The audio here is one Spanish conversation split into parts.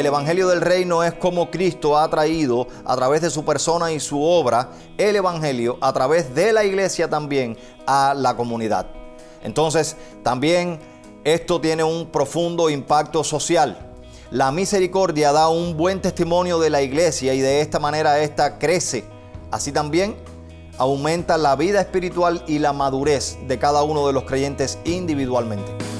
el Evangelio del Reino es como Cristo ha traído a través de su persona y su obra el Evangelio a través de la iglesia también a la comunidad. Entonces, también esto tiene un profundo impacto social. La misericordia da un buen testimonio de la iglesia y de esta manera esta crece. Así también aumenta la vida espiritual y la madurez de cada uno de los creyentes individualmente.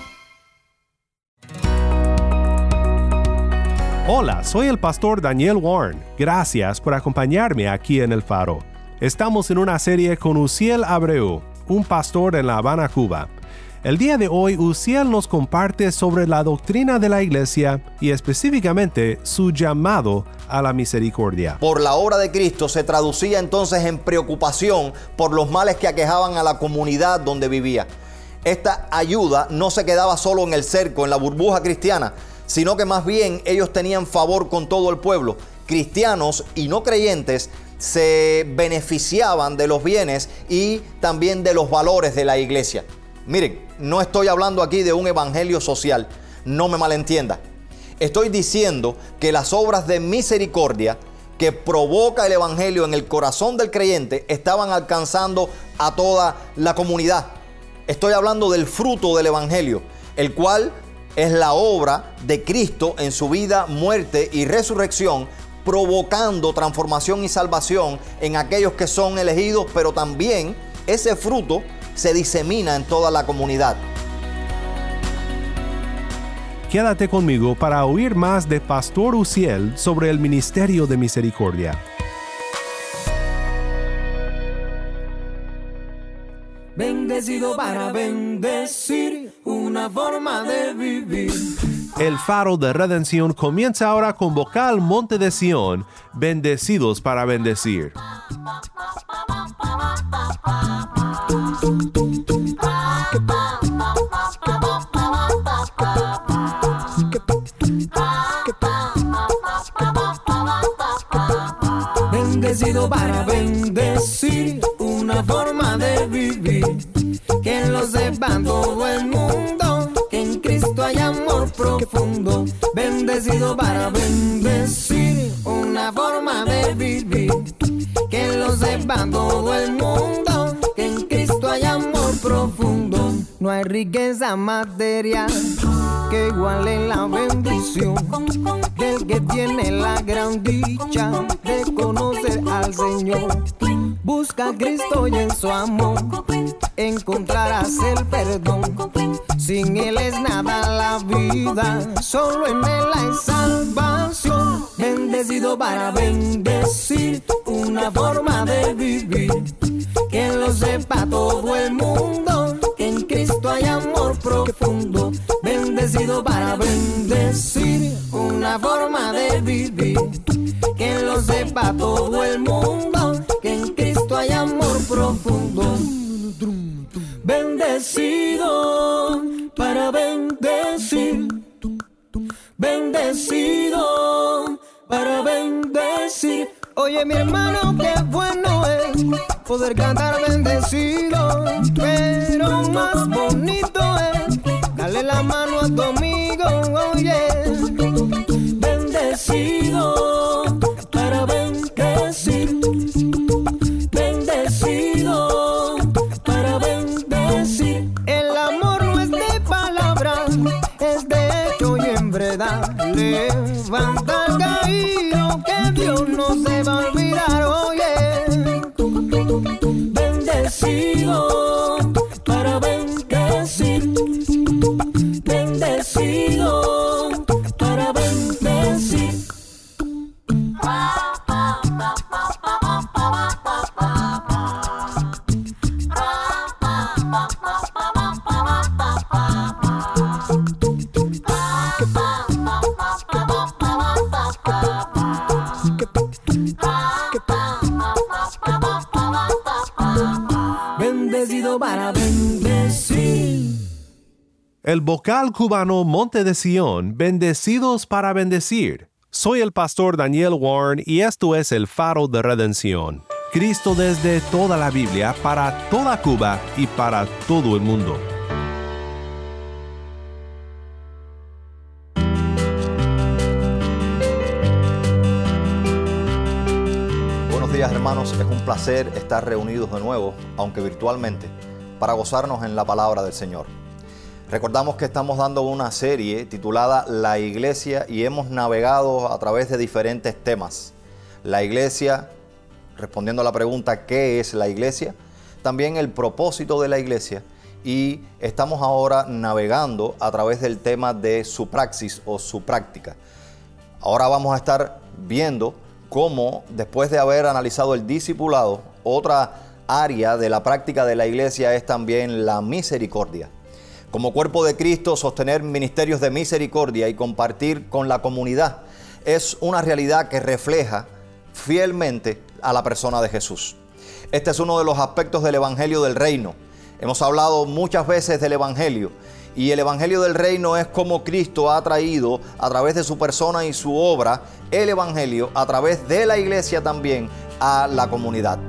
Hola, soy el pastor Daniel Warren. Gracias por acompañarme aquí en El Faro. Estamos en una serie con Uciel Abreu, un pastor en La Habana, Cuba. El día de hoy, Uciel nos comparte sobre la doctrina de la iglesia y específicamente su llamado a la misericordia. Por la obra de Cristo se traducía entonces en preocupación por los males que aquejaban a la comunidad donde vivía. Esta ayuda no se quedaba solo en el cerco, en la burbuja cristiana, sino que más bien ellos tenían favor con todo el pueblo. Cristianos y no creyentes se beneficiaban de los bienes y también de los valores de la iglesia. Miren, no estoy hablando aquí de un evangelio social, no me malentienda. Estoy diciendo que las obras de misericordia que provoca el evangelio en el corazón del creyente estaban alcanzando a toda la comunidad. Estoy hablando del fruto del evangelio, el cual es la obra de Cristo en su vida, muerte y resurrección, provocando transformación y salvación en aquellos que son elegidos, pero también ese fruto se disemina en toda la comunidad. Quédate conmigo para oír más de Pastor Uciel sobre el ministerio de misericordia. Bendecido para bendecir, una forma de vivir. El faro de redención comienza ahora con vocal Monte de Sión, bendecidos para bendecir. Bendecido para bendecir, una forma de vivir. Que lo sepa todo el mundo, que en Cristo hay amor profundo. Bendecido para bendecir, una forma de vivir. Que lo sepa todo el mundo, que en Cristo hay amor profundo. No hay riqueza material que iguale la bendición del que tiene la gran dicha de conocer al Señor. Busca a Cristo y en su amor encontrarás el perdón. Sin Él es nada la vida, solo en Él hay salvación. Bendecido para bendecir, una forma de vivir. Que lo sepa todo el mundo, que en Cristo hay amor profundo. Bendecido para bendecir, una forma de vivir. Que lo sepa todo el mundo, Bendecido para bendecir. Bendecido para bendecir. Oye mi hermano, qué bueno es poder cantar bendecido. Pero más bonito es darle la mano a tu amigo. Oye, bendecido Cubano Monte de Sion, bendecidos para bendecir. Soy el pastor Daniel Warren y esto es el faro de redención. Cristo desde toda la Biblia, para toda Cuba y para todo el mundo. Buenos días hermanos, es un placer estar reunidos de nuevo, aunque virtualmente, para gozarnos en la palabra del Señor. Recordamos que estamos dando una serie titulada La Iglesia y hemos navegado a través de diferentes temas. La Iglesia, respondiendo a la pregunta ¿qué es la Iglesia? También el propósito de la Iglesia y estamos ahora navegando a través del tema de su praxis o su práctica. Ahora vamos a estar viendo cómo después de haber analizado el discipulado, otra área de la práctica de la iglesia es también la misericordia. Como cuerpo de Cristo, sostener ministerios de misericordia y compartir con la comunidad es una realidad que refleja fielmente a la persona de Jesús. Este es uno de los aspectos del Evangelio del Reino. Hemos hablado muchas veces del Evangelio y el Evangelio del Reino es como Cristo ha traído a través de su persona y su obra el Evangelio a través de la iglesia también a la comunidad.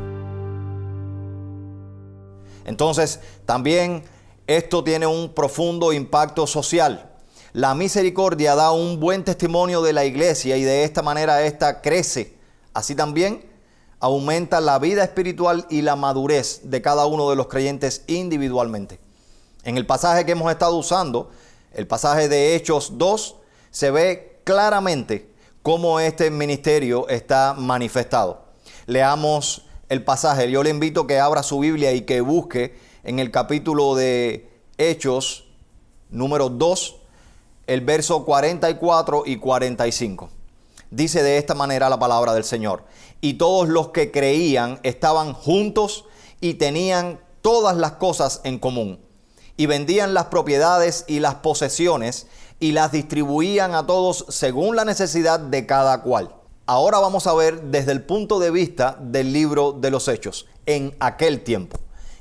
Entonces, también esto tiene un profundo impacto social. La misericordia da un buen testimonio de la iglesia y de esta manera esta crece. Así también aumenta la vida espiritual y la madurez de cada uno de los creyentes individualmente. En el pasaje que hemos estado usando, el pasaje de Hechos 2, se ve claramente cómo este ministerio está manifestado. Leamos el pasaje. Yo le invito a que abra su Biblia y que busque en el capítulo de Hechos número 2, el verso 44 y 45. Dice de esta manera la palabra del Señor. Y todos los que creían estaban juntos y tenían todas las cosas en común y vendían las propiedades y las posesiones y las distribuían a todos según la necesidad de cada cual. Ahora vamos a ver desde el punto de vista del libro de los hechos, en aquel tiempo.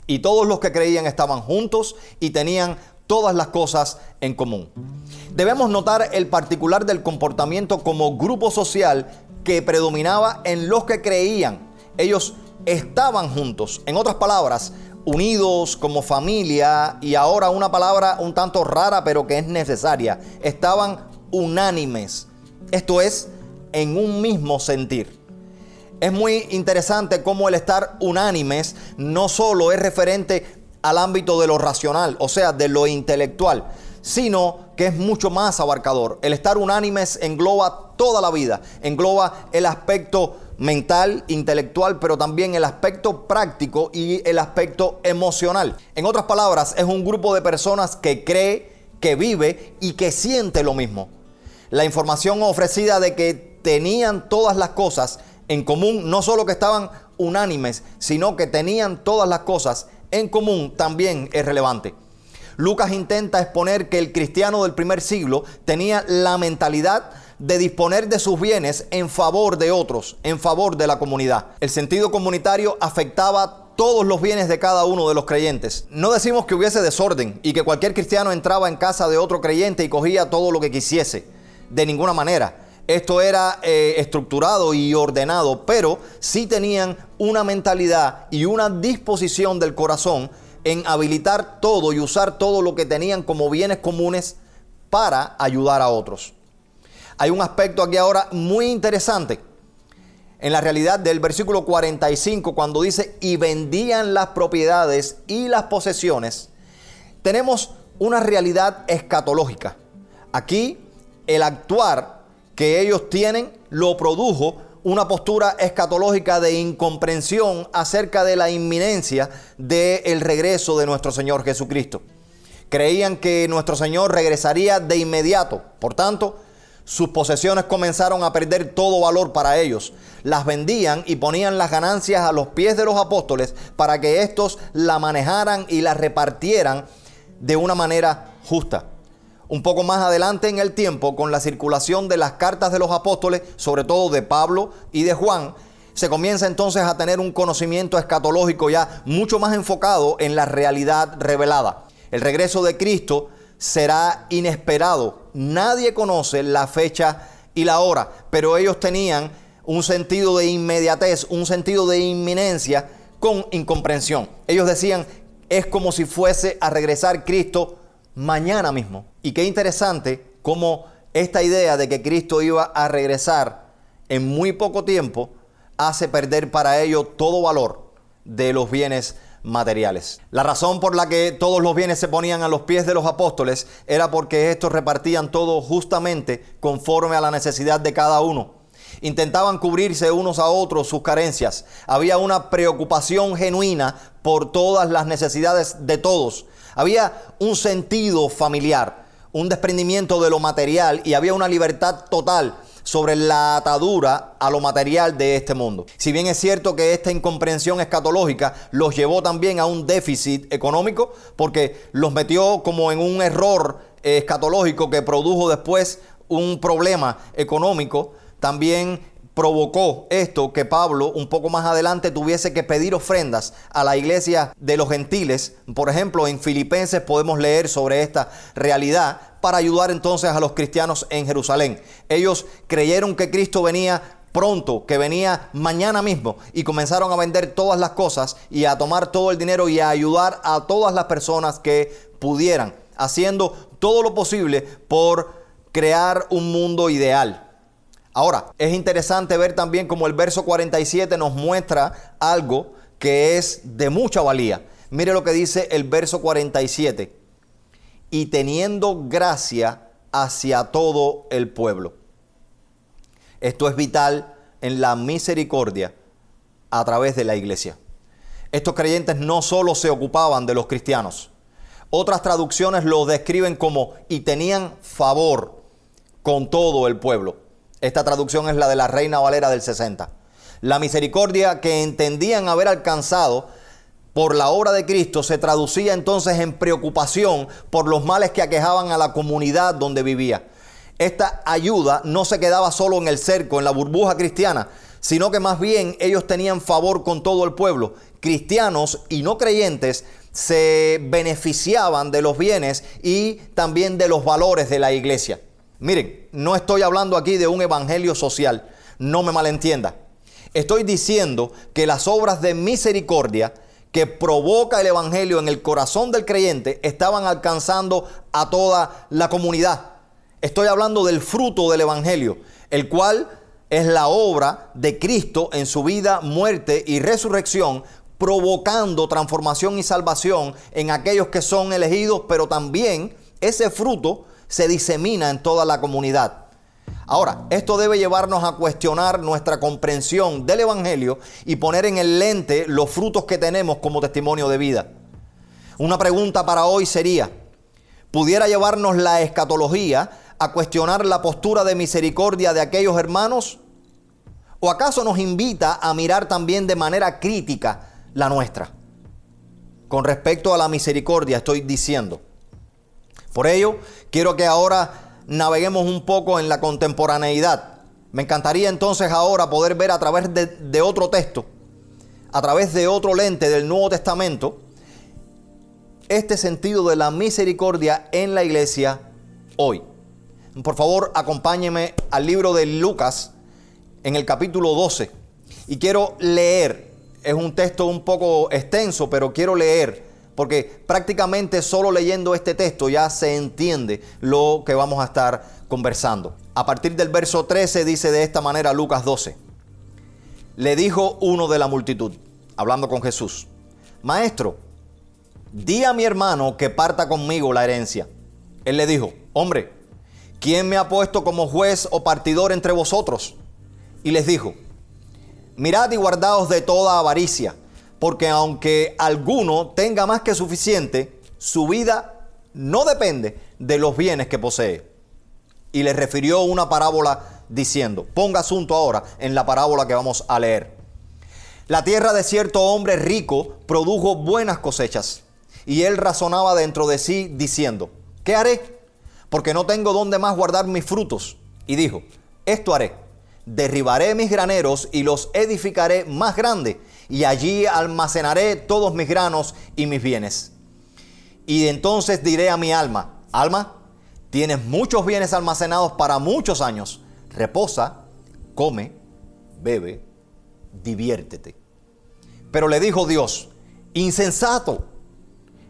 Y todos los que creían estaban juntos y tenían todas las cosas en común. Debemos notar el particular del comportamiento como grupo social que predominaba en los que creían. Ellos estaban juntos. En otras palabras, unidos como familia y ahora una palabra un tanto rara pero que es necesaria. Estaban unánimes. Esto es, en un mismo sentir. Es muy interesante cómo el estar unánimes no solo es referente al ámbito de lo racional, o sea, de lo intelectual, sino que es mucho más abarcador. El estar unánimes engloba toda la vida, engloba el aspecto mental, intelectual, pero también el aspecto práctico y el aspecto emocional. En otras palabras, es un grupo de personas que cree, que vive y que siente lo mismo. La información ofrecida de que tenían todas las cosas en común, no solo que estaban unánimes, sino que tenían todas las cosas en común, también es relevante. Lucas intenta exponer que el cristiano del primer siglo tenía la mentalidad de disponer de sus bienes en favor de otros, en favor de la comunidad. El sentido comunitario afectaba todos los bienes de cada uno de los creyentes. No decimos que hubiese desorden y que cualquier cristiano entraba en casa de otro creyente y cogía todo lo que quisiese. De ninguna manera. Esto era eh, estructurado y ordenado, pero sí tenían una mentalidad y una disposición del corazón en habilitar todo y usar todo lo que tenían como bienes comunes para ayudar a otros hay un aspecto aquí ahora muy interesante en la realidad del versículo 45 cuando dice y vendían las propiedades y las posesiones. Tenemos una realidad escatológica. Aquí el actuar que ellos tienen lo produjo una postura escatológica de incomprensión acerca de la inminencia del regreso de nuestro Señor Jesucristo. Creían que nuestro Señor regresaría de inmediato. Por tanto, sus posesiones comenzaron a perder todo valor para ellos. Las vendían y ponían las ganancias a los pies de los apóstoles para que éstos la manejaran y la repartieran de una manera justa. Un poco más adelante en el tiempo, con la circulación de las cartas de los apóstoles, sobre todo de Pablo y de Juan, se comienza entonces a tener un conocimiento escatológico ya mucho más enfocado en la realidad revelada. El regreso de Cristo será inesperado. Nadie conoce la fecha y la hora, pero ellos tenían un sentido de inmediatez, un sentido de inminencia con incomprensión. Ellos decían, es como si fuese a regresar Cristo mañana mismo. Y qué interesante cómo esta idea de que Cristo iba a regresar en muy poco tiempo hace perder para ellos todo valor de los bienes materiales. La razón por la que todos los bienes se ponían a los pies de los apóstoles era porque estos repartían todo justamente conforme a la necesidad de cada uno. Intentaban cubrirse unos a otros sus carencias. Había una preocupación genuina por todas las necesidades de todos. Había un sentido familiar, un desprendimiento de lo material y había una libertad total sobre la atadura a lo material de este mundo. Si bien es cierto que esta incomprensión escatológica los llevó también a un déficit económico, porque los metió como en un error escatológico que produjo después un problema económico, también provocó esto que Pablo un poco más adelante tuviese que pedir ofrendas a la iglesia de los gentiles. Por ejemplo, en Filipenses podemos leer sobre esta realidad para ayudar entonces a los cristianos en Jerusalén. Ellos creyeron que Cristo venía pronto, que venía mañana mismo y comenzaron a vender todas las cosas y a tomar todo el dinero y a ayudar a todas las personas que pudieran, haciendo todo lo posible por crear un mundo ideal. Ahora, es interesante ver también como el verso 47 nos muestra algo que es de mucha valía. Mire lo que dice el verso 47. Y teniendo gracia hacia todo el pueblo. Esto es vital en la misericordia a través de la iglesia. Estos creyentes no solo se ocupaban de los cristianos. Otras traducciones lo describen como y tenían favor con todo el pueblo. Esta traducción es la de la Reina Valera del 60. La misericordia que entendían haber alcanzado por la obra de Cristo se traducía entonces en preocupación por los males que aquejaban a la comunidad donde vivía. Esta ayuda no se quedaba solo en el cerco, en la burbuja cristiana, sino que más bien ellos tenían favor con todo el pueblo. Cristianos y no creyentes se beneficiaban de los bienes y también de los valores de la iglesia. Miren, no estoy hablando aquí de un evangelio social, no me malentienda. Estoy diciendo que las obras de misericordia que provoca el evangelio en el corazón del creyente estaban alcanzando a toda la comunidad. Estoy hablando del fruto del evangelio, el cual es la obra de Cristo en su vida, muerte y resurrección, provocando transformación y salvación en aquellos que son elegidos, pero también ese fruto se disemina en toda la comunidad. Ahora, esto debe llevarnos a cuestionar nuestra comprensión del Evangelio y poner en el lente los frutos que tenemos como testimonio de vida. Una pregunta para hoy sería, ¿pudiera llevarnos la escatología a cuestionar la postura de misericordia de aquellos hermanos? ¿O acaso nos invita a mirar también de manera crítica la nuestra? Con respecto a la misericordia estoy diciendo, por ello, quiero que ahora naveguemos un poco en la contemporaneidad. Me encantaría entonces ahora poder ver a través de, otro texto, a través de otro lente del Nuevo Testamento, este sentido de la misericordia en la iglesia hoy. Por favor, acompáñeme al libro de Lucas en el capítulo 12. Y quiero leer, es un texto un poco extenso, pero quiero leer porque prácticamente solo leyendo este texto ya se entiende lo que vamos a estar conversando. A partir del verso 13 dice de esta manera Lucas 12. Le dijo uno de la multitud, hablando con Jesús, Maestro, di a mi hermano que parta conmigo la herencia. Él le dijo, hombre, ¿quién me ha puesto como juez o partidor entre vosotros? Y les dijo, mirad y guardaos de toda avaricia porque aunque alguno tenga más que suficiente, su vida no depende de los bienes que posee. Y le refirió una parábola diciendo, ponga asunto ahora en la parábola que vamos a leer. La tierra de cierto hombre rico produjo buenas cosechas, y él razonaba dentro de sí diciendo, ¿qué haré? Porque no tengo dónde más guardar mis frutos. Y dijo, esto haré, derribaré mis graneros y los edificaré más grandes y allí almacenaré todos mis granos y mis bienes. Y entonces diré a mi alma, Alma, tienes muchos bienes almacenados para muchos años. Reposa, come, bebe, diviértete. Pero le dijo Dios, insensato,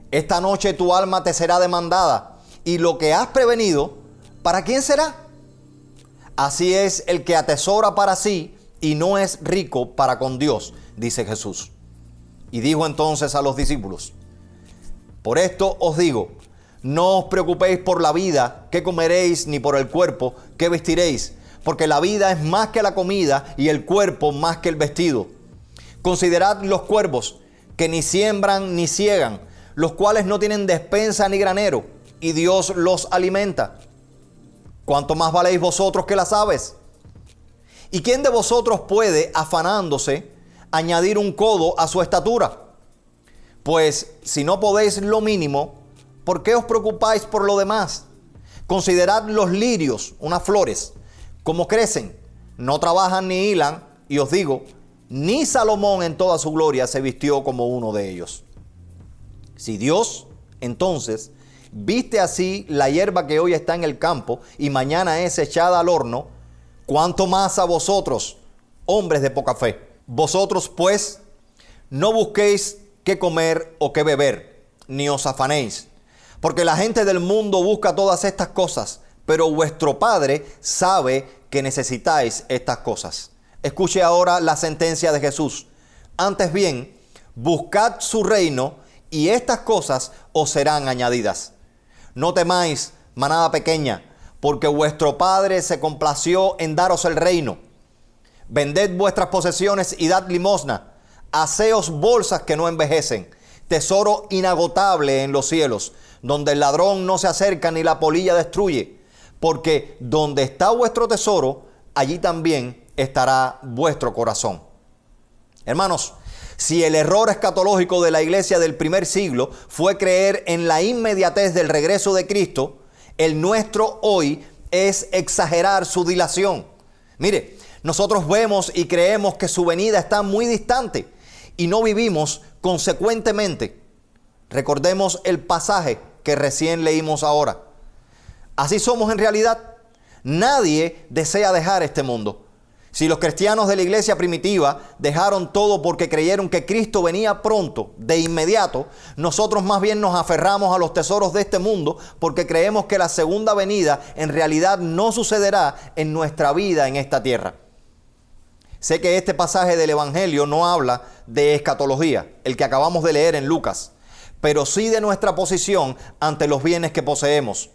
esta noche tu alma te será demandada y lo que has prevenido, ¿para quién será? Así es el que atesora para sí y no es rico para con Dios, dice Jesús. Y dijo entonces a los discípulos, por esto os digo, no os preocupéis por la vida, qué comeréis, ni por el cuerpo, qué vestiréis, porque la vida es más que la comida y el cuerpo más que el vestido. Considerad los cuervos, que ni siembran ni ciegan, los cuales no tienen despensa ni granero, y Dios los alimenta. ¿Cuánto más valéis vosotros que las aves? ¿Y quién de vosotros puede, afanándose, añadir un codo a su estatura? Pues si no podéis lo mínimo, ¿por qué os preocupáis por lo demás? Considerad los lirios, unas flores, como crecen, no trabajan ni hilan, y os digo, ni Salomón en toda su gloria se vistió como uno de ellos. Si Dios, entonces, viste así la hierba que hoy está en el campo y mañana es echada al horno, ¿cuánto más a vosotros, hombres de poca fe? Vosotros, pues, no busquéis qué comer o qué beber, ni os afanéis, porque la gente del mundo busca todas estas cosas, pero vuestro Padre sabe que necesitáis estas cosas. Escuche ahora la sentencia de Jesús. Antes bien, buscad su reino y estas cosas os serán añadidas. No temáis, manada pequeña, porque vuestro Padre se complació en daros el reino. Vended vuestras posesiones y dad limosna. Haceos bolsas que no envejecen, tesoro inagotable en los cielos, donde el ladrón no se acerca ni la polilla destruye. Porque donde está vuestro tesoro, allí también estará vuestro corazón. Hermanos, si el error escatológico de la iglesia del primer siglo fue creer en la inmediatez del regreso de Cristo, el nuestro hoy es exagerar su dilación. Mire, nosotros vemos y creemos que su venida está muy distante y no vivimos consecuentemente. Recordemos el pasaje que recién leímos ahora. Así somos en realidad. Nadie desea dejar este mundo. Si los cristianos de la iglesia primitiva dejaron todo porque creyeron que Cristo venía pronto, de inmediato, nosotros más bien nos aferramos a los tesoros de este mundo porque creemos que la segunda venida en realidad no sucederá en nuestra vida en esta tierra. Sé que este pasaje del Evangelio no habla de escatología, el que acabamos de leer en Lucas, pero sí de nuestra posición ante los bienes que poseemos,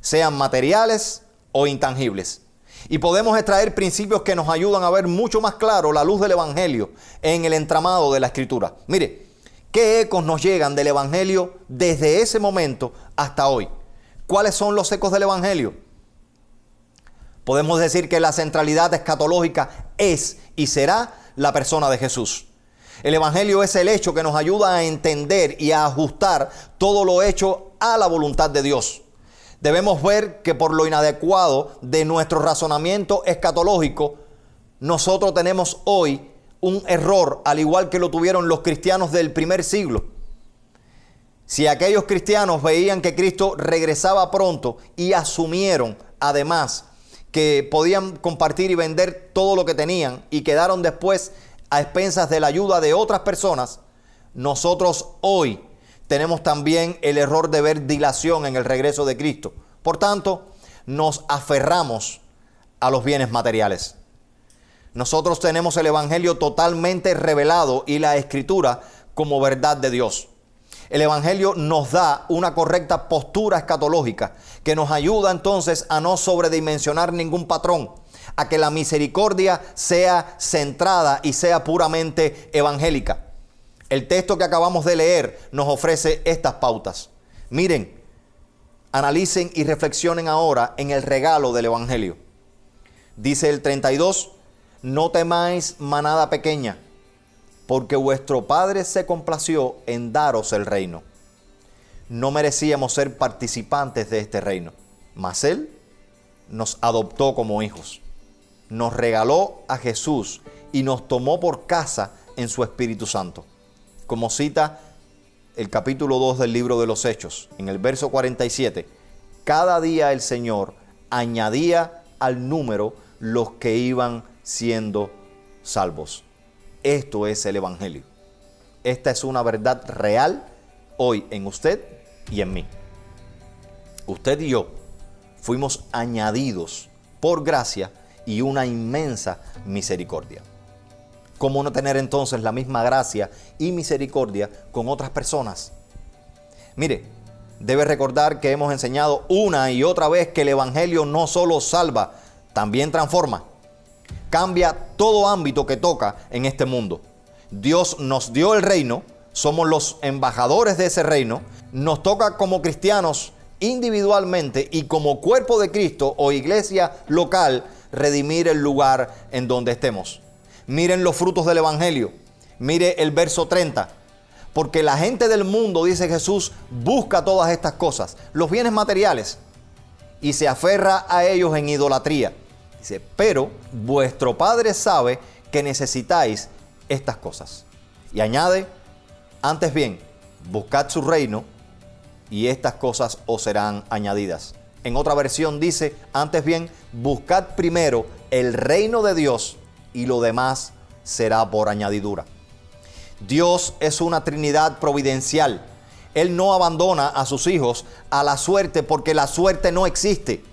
sean materiales o intangibles. Y podemos extraer principios que nos ayudan a ver mucho más claro la luz del Evangelio en el entramado de la Escritura. Mire, ¿qué ecos nos llegan del Evangelio desde ese momento hasta hoy? ¿Cuáles son los ecos del Evangelio? Podemos decir que la centralidad escatológica es y será la persona de Jesús. El Evangelio es el hecho que nos ayuda a entender y a ajustar todo lo hecho a la voluntad de Dios. Debemos ver que por lo inadecuado de nuestro razonamiento escatológico, nosotros tenemos hoy un error, al igual que lo tuvieron los cristianos del primer siglo. Si aquellos cristianos veían que Cristo regresaba pronto y asumieron además que podían compartir y vender todo lo que tenían y quedaron después a expensas de la ayuda de otras personas, nosotros hoy tenemos también el error de ver dilación en el regreso de Cristo. Por tanto, nos aferramos a los bienes materiales. Nosotros tenemos el Evangelio totalmente revelado y la Escritura como verdad de Dios. El Evangelio nos da una correcta postura escatológica que nos ayuda entonces a no sobredimensionar ningún patrón, a que la misericordia sea centrada y sea puramente evangélica. El texto que acabamos de leer nos ofrece estas pautas. Miren, analicen y reflexionen ahora en el regalo del Evangelio. Dice el 32, no temáis manada pequeña, porque vuestro Padre se complació en daros el reino. No merecíamos ser participantes de este reino, mas Él nos adoptó como hijos, nos regaló a Jesús y nos tomó por casa en su Espíritu Santo como cita el capítulo 2 del libro de los Hechos, en el verso 47, cada día el Señor añadía al número los que iban siendo salvos. Esto es el Evangelio. Esta es una verdad real hoy en usted y en mí. Usted y yo fuimos añadidos por gracia y una inmensa misericordia. ¿Cómo no tener entonces la misma gracia y misericordia con otras personas? Mire, debe recordar que hemos enseñado una y otra vez que el Evangelio no solo salva, también transforma. Cambia todo ámbito que toca en este mundo. Dios nos dio el reino, somos los embajadores de ese reino, nos toca como cristianos individualmente y como cuerpo de Cristo o iglesia local redimir el lugar en donde estemos. Miren los frutos del Evangelio. Mire el verso 30. Porque la gente del mundo, dice Jesús, busca todas estas cosas, los bienes materiales, y se aferra a ellos en idolatría. Dice, pero vuestro Padre sabe que necesitáis estas cosas. Y añade, antes bien, buscad su reino y estas cosas os serán añadidas. En otra versión dice, antes bien, buscad primero el reino de Dios y lo demás será por añadidura. Dios es una Trinidad providencial. Él no abandona a sus hijos a la suerte porque la suerte no existe.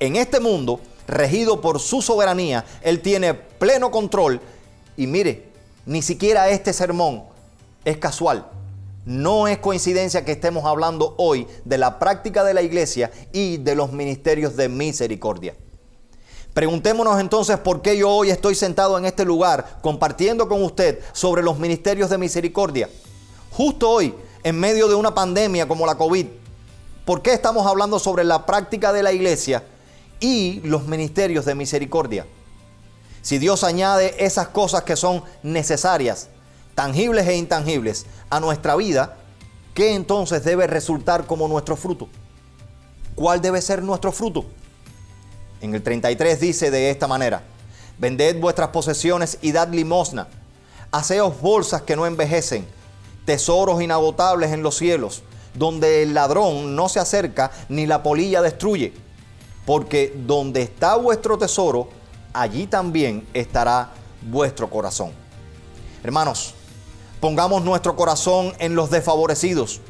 En este mundo, regido por su soberanía, Él tiene pleno control. Y mire, ni siquiera este sermón es casual. No es coincidencia que estemos hablando hoy de la práctica de la iglesia y de los ministerios de misericordia. Preguntémonos entonces por qué yo hoy estoy sentado en este lugar compartiendo con usted sobre los ministerios de misericordia. Justo hoy, en medio de una pandemia como la COVID, ¿por qué estamos hablando sobre la práctica de la iglesia y los ministerios de misericordia? Si Dios añade esas cosas que son necesarias, tangibles e intangibles, a nuestra vida, ¿qué entonces debe resultar como nuestro fruto? ¿Cuál debe ser nuestro fruto? En el 33 dice de esta manera, vended vuestras posesiones y dad limosna, haceos bolsas que no envejecen, tesoros inagotables en los cielos, donde el ladrón no se acerca ni la polilla destruye, porque donde está vuestro tesoro, allí también estará vuestro corazón. Hermanos, pongamos nuestro corazón en los desfavorecidos.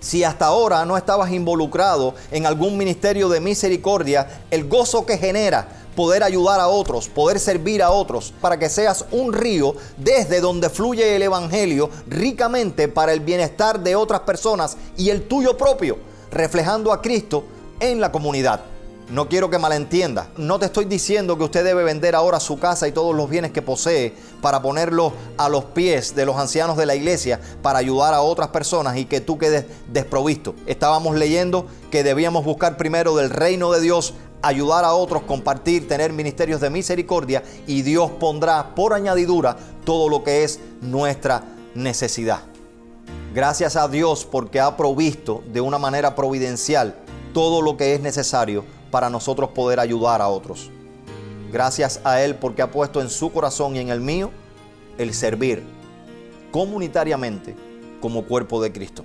Si hasta ahora no estabas involucrado en algún ministerio de misericordia, el gozo que genera poder ayudar a otros, poder servir a otros, para que seas un río desde donde fluye el Evangelio ricamente para el bienestar de otras personas y el tuyo propio, reflejando a Cristo en la comunidad. No quiero que malentienda. No te estoy diciendo que usted debe vender ahora su casa y todos los bienes que posee para ponerlos a los pies de los ancianos de la iglesia para ayudar a otras personas y que tú quedes desprovisto. Estábamos leyendo que debíamos buscar primero del reino de Dios, ayudar a otros, compartir, tener ministerios de misericordia y Dios pondrá por añadidura todo lo que es nuestra necesidad. Gracias a Dios porque ha provisto de una manera providencial todo lo que es necesario para nosotros poder ayudar a otros. Gracias a Él porque ha puesto en su corazón y en el mío el servir comunitariamente como cuerpo de Cristo.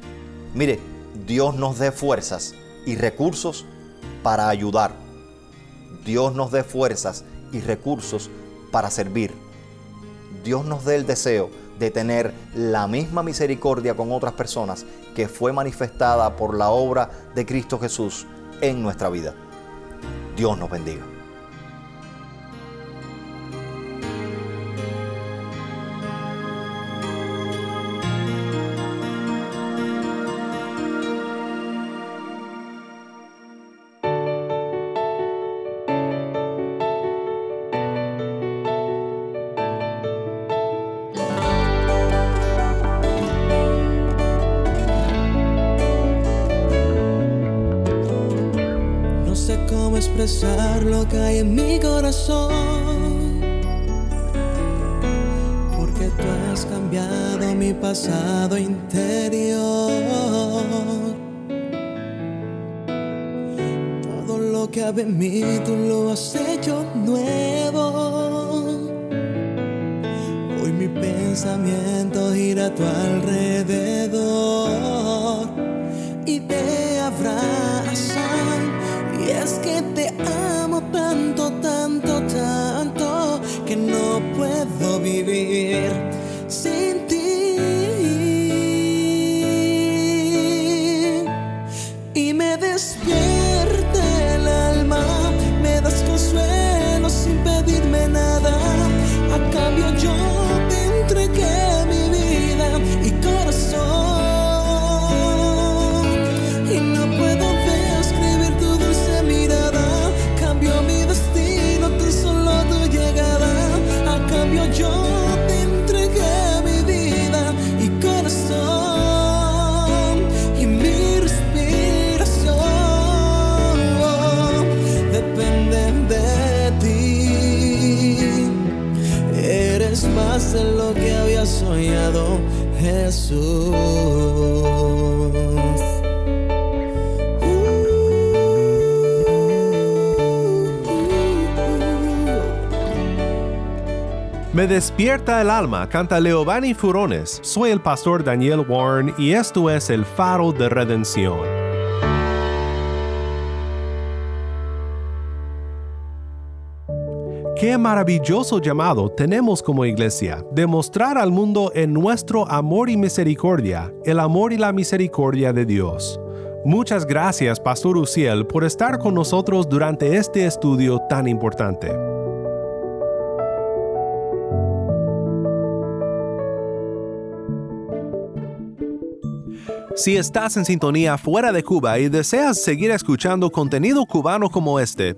Mire, Dios nos dé fuerzas y recursos para ayudar. Dios nos dé fuerzas y recursos para servir. Dios nos dé el deseo de tener la misma misericordia con otras personas que fue manifestada por la obra de Cristo Jesús en nuestra vida. Dios nos bendiga. Expresar lo que hay en mi corazón. Porque tú has cambiado mi pasado interior. Jesús. Me despierta el alma, canta Leovani Furones. Soy el pastor Daniel Warren y esto es el faro de redención. Qué maravilloso llamado tenemos como iglesia, demostrar al mundo en nuestro amor y misericordia, el amor y la misericordia de Dios. Muchas gracias, Pastor Uciel, por estar con nosotros durante este estudio tan importante. Si estás en sintonía fuera de Cuba y deseas seguir escuchando contenido cubano como este,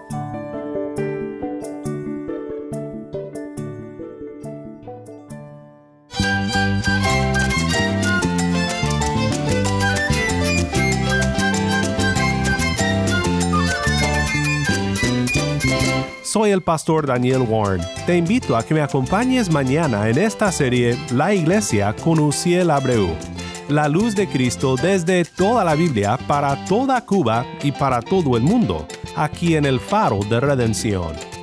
Soy el pastor Daniel Warren. Te invito a que me acompañes mañana en esta serie La Iglesia con Uciel Abreu. La luz de Cristo desde toda la Biblia para toda Cuba y para todo el mundo, aquí en el Faro de Redención.